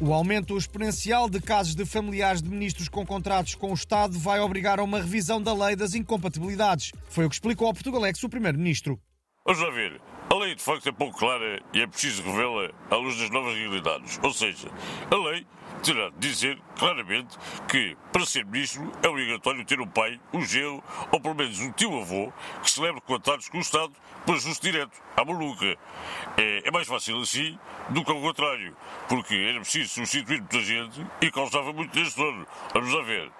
O aumento exponencial de casos de familiares de ministros com contratos com o Estado vai obrigar a uma revisão da lei das incompatibilidades. Foi o que explicou ao Portugalex o Primeiro-Ministro. Vamos ver. A lei de facto é pouco clara e é preciso revê-la à luz das novas realidades. Ou seja, a lei terá de dizer claramente que, para ser ministro, é obrigatório ter um pai, um gelo ou pelo menos um tio-avô que celebre contratos com o Estado por ajuste direto, à maluca. É, é, mais fácil assim do que ao contrário, porque era preciso substituir muita gente e causava muito transtorno. Vamos a ver.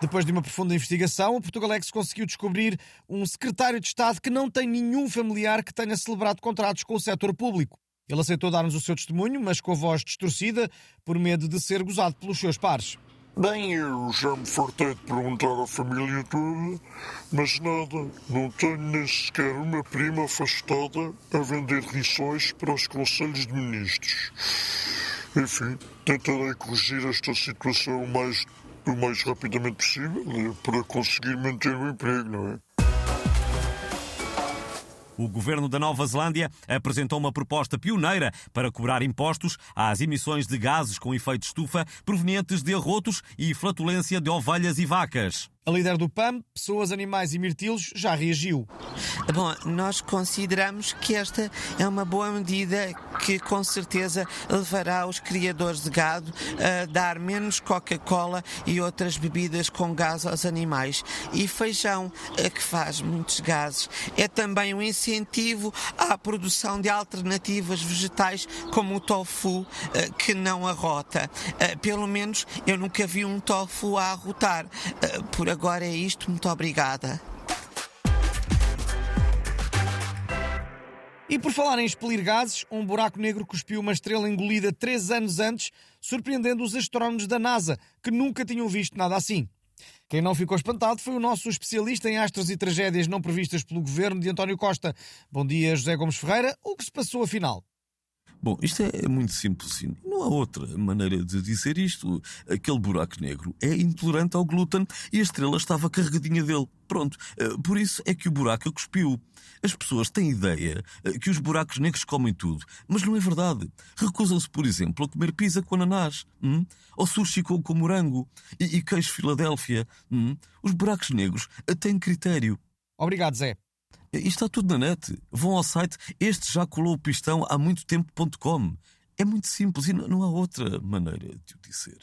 Depois de uma profunda investigação, o Portugalex conseguiu descobrir um secretário de Estado que não tem nenhum familiar que tenha celebrado contratos com o setor público. Ele aceitou dar-nos o seu testemunho, mas com a voz distorcida, por medo de ser gozado pelos seus pares. Bem, eu já me fartei de perguntar à família toda, mas nada, não tenho nem sequer uma prima afastada a vender lições para os conselhos de ministros. Enfim, tentarei corrigir esta situação o mais, o mais rapidamente possível eh, para conseguir manter o emprego, não é? O governo da Nova Zelândia apresentou uma proposta pioneira para cobrar impostos às emissões de gases com efeito estufa provenientes de arrotos e flatulência de ovelhas e vacas. A líder do PAM, Pessoas, Animais e Mirtilos, já reagiu. Bom, nós consideramos que esta é uma boa medida que com certeza levará os criadores de gado a dar menos Coca-Cola e outras bebidas com gás aos animais. E feijão, eh, que faz muitos gases, é também um incentivo à produção de alternativas vegetais como o tofu, eh, que não arrota. Eh, pelo menos eu nunca vi um tofu a arrotar. Por agora é isto, muito obrigada. E por falar em expelir gases, um buraco negro cuspiu uma estrela engolida três anos antes, surpreendendo os astrónomos da NASA, que nunca tinham visto nada assim. Quem não ficou espantado foi o nosso especialista em astros e tragédias não previstas pelo governo de António Costa. Bom dia, José Gomes Ferreira. O que se passou afinal? Bom, isto é muito simples. Não há outra maneira de dizer isto. Aquele buraco negro é intolerante ao glúten e a estrela estava carregadinha dele. Pronto. Eh, por isso é que o buraco a cuspiu. As pessoas têm ideia eh, que os buracos negros comem tudo, mas não é verdade. Recusam-se, por exemplo, a comer pizza com ananás, hum? ou sushi com, com morango e, e queijo Filadélfia. Hum? Os buracos negros têm critério. Obrigado, Zé. Isto está tudo na net. Vão ao site este já colou o pistão há muito tempo.com. É muito simples e não há outra maneira de o dizer.